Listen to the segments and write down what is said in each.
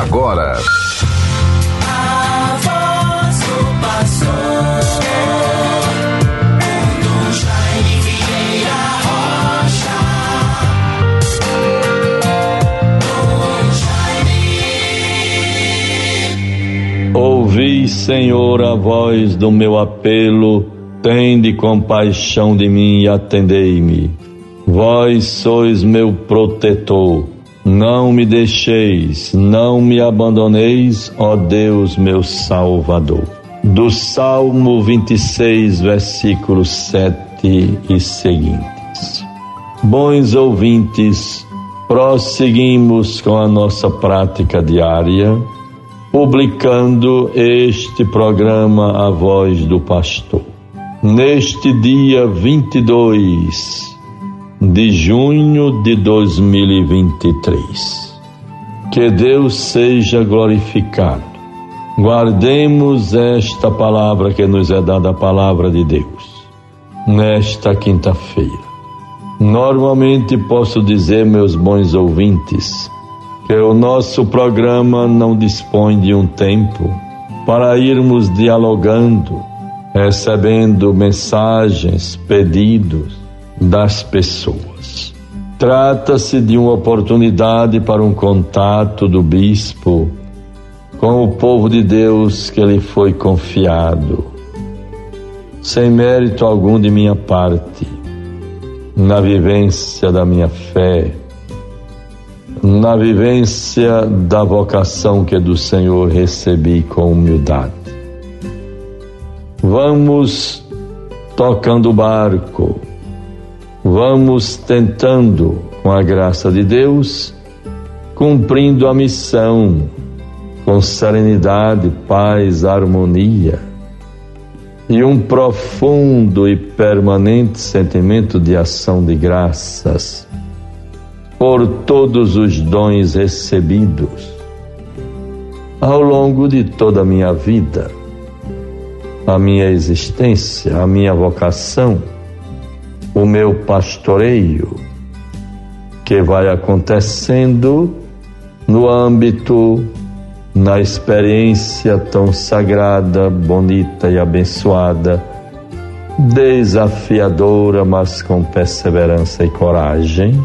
agora. Ouvi, Senhor, a voz do meu apelo, tende compaixão de mim e atendei-me. Vós sois meu protetor, não me deixeis, não me abandoneis, ó Deus, meu Salvador. Do Salmo 26, versículos 7 e seguintes. Bons ouvintes, prosseguimos com a nossa prática diária publicando este programa A Voz do Pastor. Neste dia 22 de junho de 2023. Que Deus seja glorificado. Guardemos esta palavra que nos é dada, a palavra de Deus, nesta quinta-feira. Normalmente posso dizer, meus bons ouvintes, que o nosso programa não dispõe de um tempo para irmos dialogando, recebendo mensagens, pedidos das pessoas. Trata-se de uma oportunidade para um contato do bispo com o povo de Deus que lhe foi confiado, sem mérito algum de minha parte, na vivência da minha fé na vivência da vocação que do Senhor recebi com humildade. Vamos tocando o barco, vamos tentando, com a graça de Deus, cumprindo a missão com serenidade, paz, harmonia e um profundo e permanente sentimento de ação de graças por todos os dons recebidos ao longo de toda a minha vida, a minha existência, a minha vocação, o meu pastoreio, que vai acontecendo no âmbito, na experiência tão sagrada, bonita e abençoada, desafiadora, mas com perseverança e coragem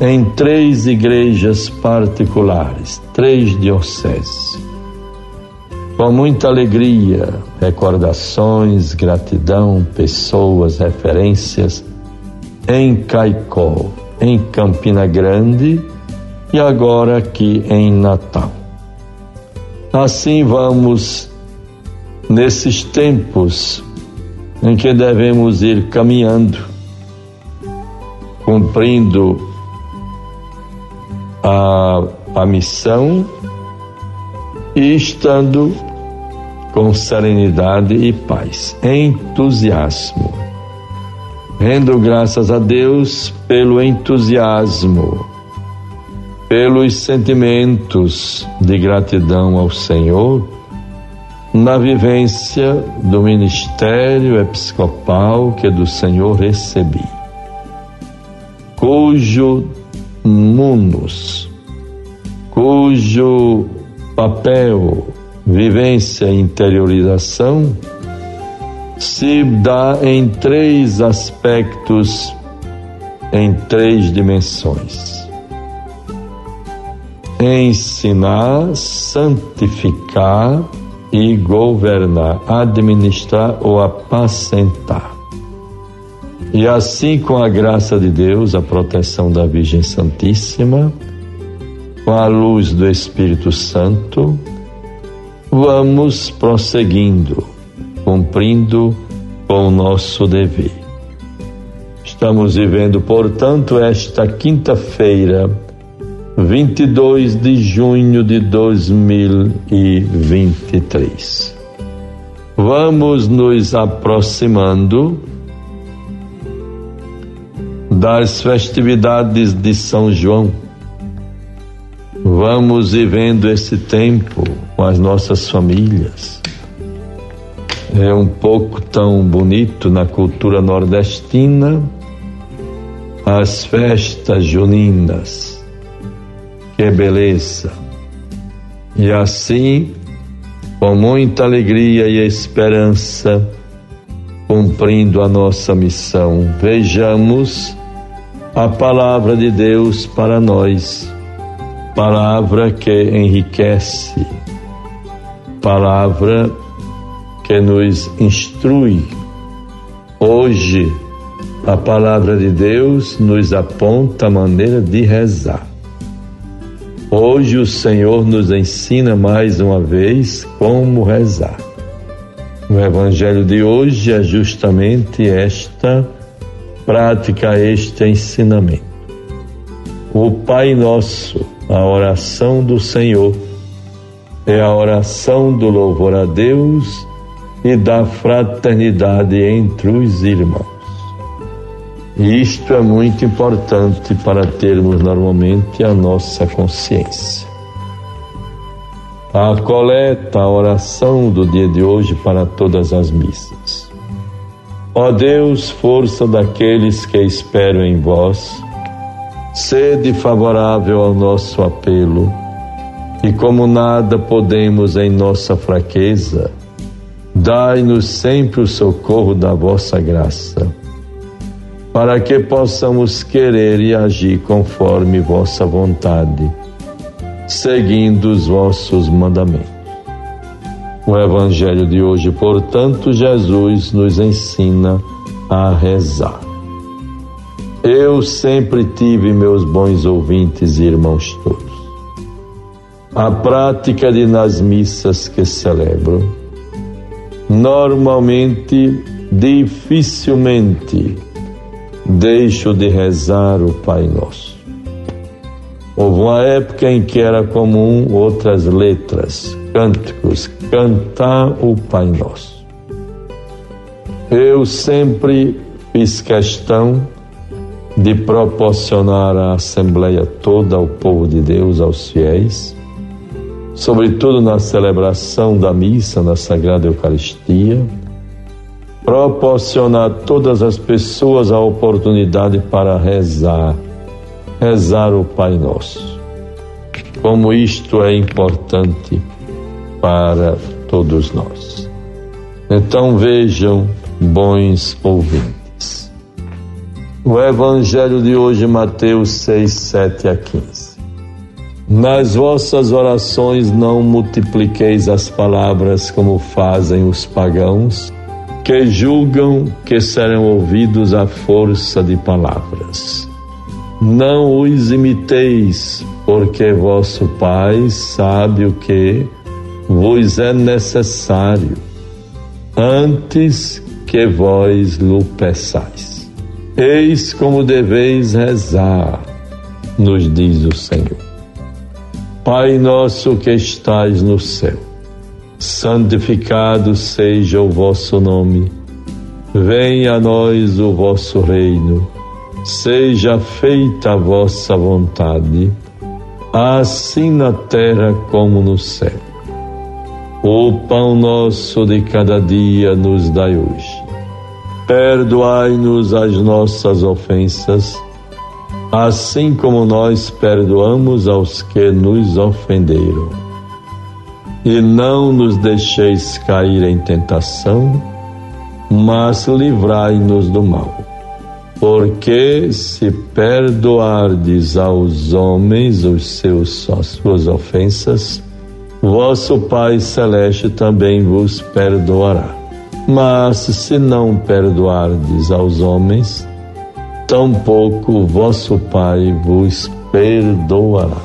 em três igrejas particulares, três dioceses. Com muita alegria, recordações, gratidão, pessoas, referências em Caicó, em Campina Grande e agora aqui em Natal. Assim vamos nesses tempos em que devemos ir caminhando, cumprindo a, a missão e estando com serenidade e paz, entusiasmo. Rendo graças a Deus pelo entusiasmo, pelos sentimentos de gratidão ao Senhor na vivência do ministério episcopal que do Senhor recebi, cujo munus, cujo papel, vivência e interiorização se dá em três aspectos, em três dimensões: ensinar, santificar e governar, administrar ou apacentar. E assim, com a graça de Deus, a proteção da Virgem Santíssima, com a luz do Espírito Santo, vamos prosseguindo, cumprindo com o nosso dever. Estamos vivendo, portanto, esta quinta-feira, 22 de junho de 2023. Vamos nos aproximando das festividades de São João. Vamos vivendo esse tempo com as nossas famílias. É um pouco tão bonito na cultura nordestina as festas juninas. Que beleza! E assim, com muita alegria e esperança, cumprindo a nossa missão, vejamos a palavra de Deus para nós, palavra que enriquece, palavra que nos instrui. Hoje, a palavra de Deus nos aponta a maneira de rezar. Hoje o Senhor nos ensina mais uma vez como rezar. O Evangelho de hoje é justamente esta prática, este ensinamento. O Pai Nosso, a oração do Senhor, é a oração do louvor a Deus e da fraternidade entre os irmãos. E isto é muito importante para termos normalmente a nossa consciência. A coleta, a oração do dia de hoje para todas as missas. Ó Deus, força daqueles que esperam em vós, sede favorável ao nosso apelo, e como nada podemos em nossa fraqueza, dai-nos sempre o socorro da vossa graça para que possamos querer e agir conforme vossa vontade, seguindo os vossos mandamentos. O Evangelho de hoje, portanto, Jesus nos ensina a rezar. Eu sempre tive meus bons ouvintes e irmãos todos. A prática de nas missas que celebro, normalmente, dificilmente, deixo de rezar o Pai Nosso. Houve uma época em que era comum outras letras, cânticos, cantar o Pai Nosso. Eu sempre fiz questão de proporcionar à Assembleia toda, ao povo de Deus, aos fiéis, sobretudo na celebração da missa na Sagrada Eucaristia, proporcionar a todas as pessoas a oportunidade para rezar, rezar o Pai Nosso. Como isto é importante para todos nós. Então vejam, bons ouvintes. O Evangelho de hoje, Mateus 6, 7 a 15. Nas vossas orações não multipliqueis as palavras como fazem os pagãos que julgam que serão ouvidos à força de palavras. Não os imiteis, porque vosso Pai sabe o que vos é necessário, antes que vós lhe peçais. Eis como deveis rezar, nos diz o Senhor. Pai nosso que estais no céu, santificado seja o vosso nome. Venha a nós o vosso reino. Seja feita a vossa vontade, assim na terra como no céu. O pão nosso de cada dia nos dai hoje. Perdoai-nos as nossas ofensas, assim como nós perdoamos aos que nos ofenderam e não nos deixeis cair em tentação, mas livrai-nos do mal. Porque se perdoardes aos homens os seus, as suas ofensas, vosso Pai Celeste também vos perdoará. Mas se não perdoardes aos homens, tampouco vosso Pai vos perdoará.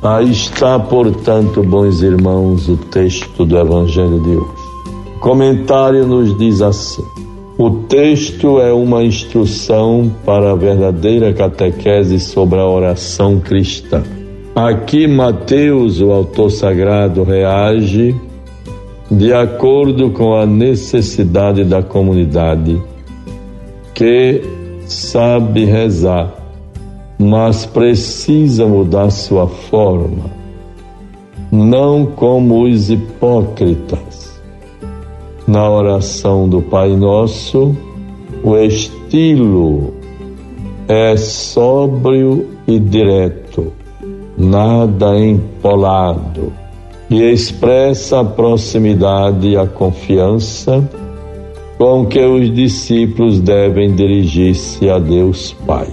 Aí está, portanto, bons irmãos, o texto do Evangelho de hoje. O comentário nos diz assim: o texto é uma instrução para a verdadeira catequese sobre a oração cristã. Aqui, Mateus, o autor sagrado, reage de acordo com a necessidade da comunidade que sabe rezar mas precisa mudar sua forma, não como os hipócritas. Na oração do Pai Nosso, o estilo é sóbrio e direto, nada empolado, e expressa a proximidade e a confiança com que os discípulos devem dirigir-se a Deus Pai.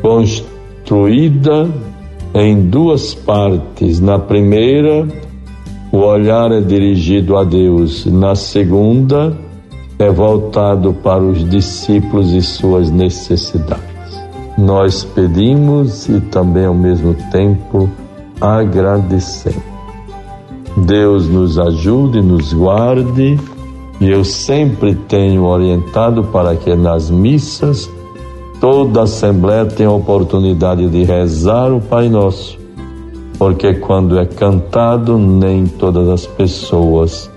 Construída em duas partes. Na primeira, o olhar é dirigido a Deus. Na segunda, é voltado para os discípulos e suas necessidades. Nós pedimos e também ao mesmo tempo agradecemos. Deus nos ajude, nos guarde, e eu sempre tenho orientado para que nas missas toda a Assembleia tenha a oportunidade de rezar o Pai Nosso, porque quando é cantado, nem todas as pessoas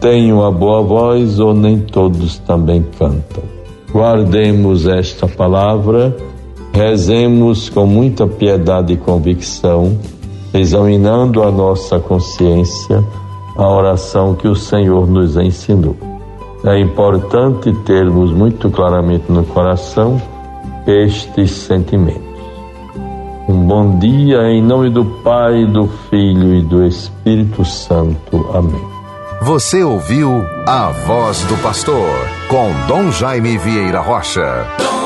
têm uma boa voz ou nem todos também cantam. Guardemos esta palavra, rezemos com muita piedade e convicção, examinando a nossa consciência, a oração que o Senhor nos ensinou. É importante termos muito claramente no coração estes sentimentos. Um bom dia em nome do Pai, do Filho e do Espírito Santo. Amém. Você ouviu a voz do pastor com Dom Jaime Vieira Rocha.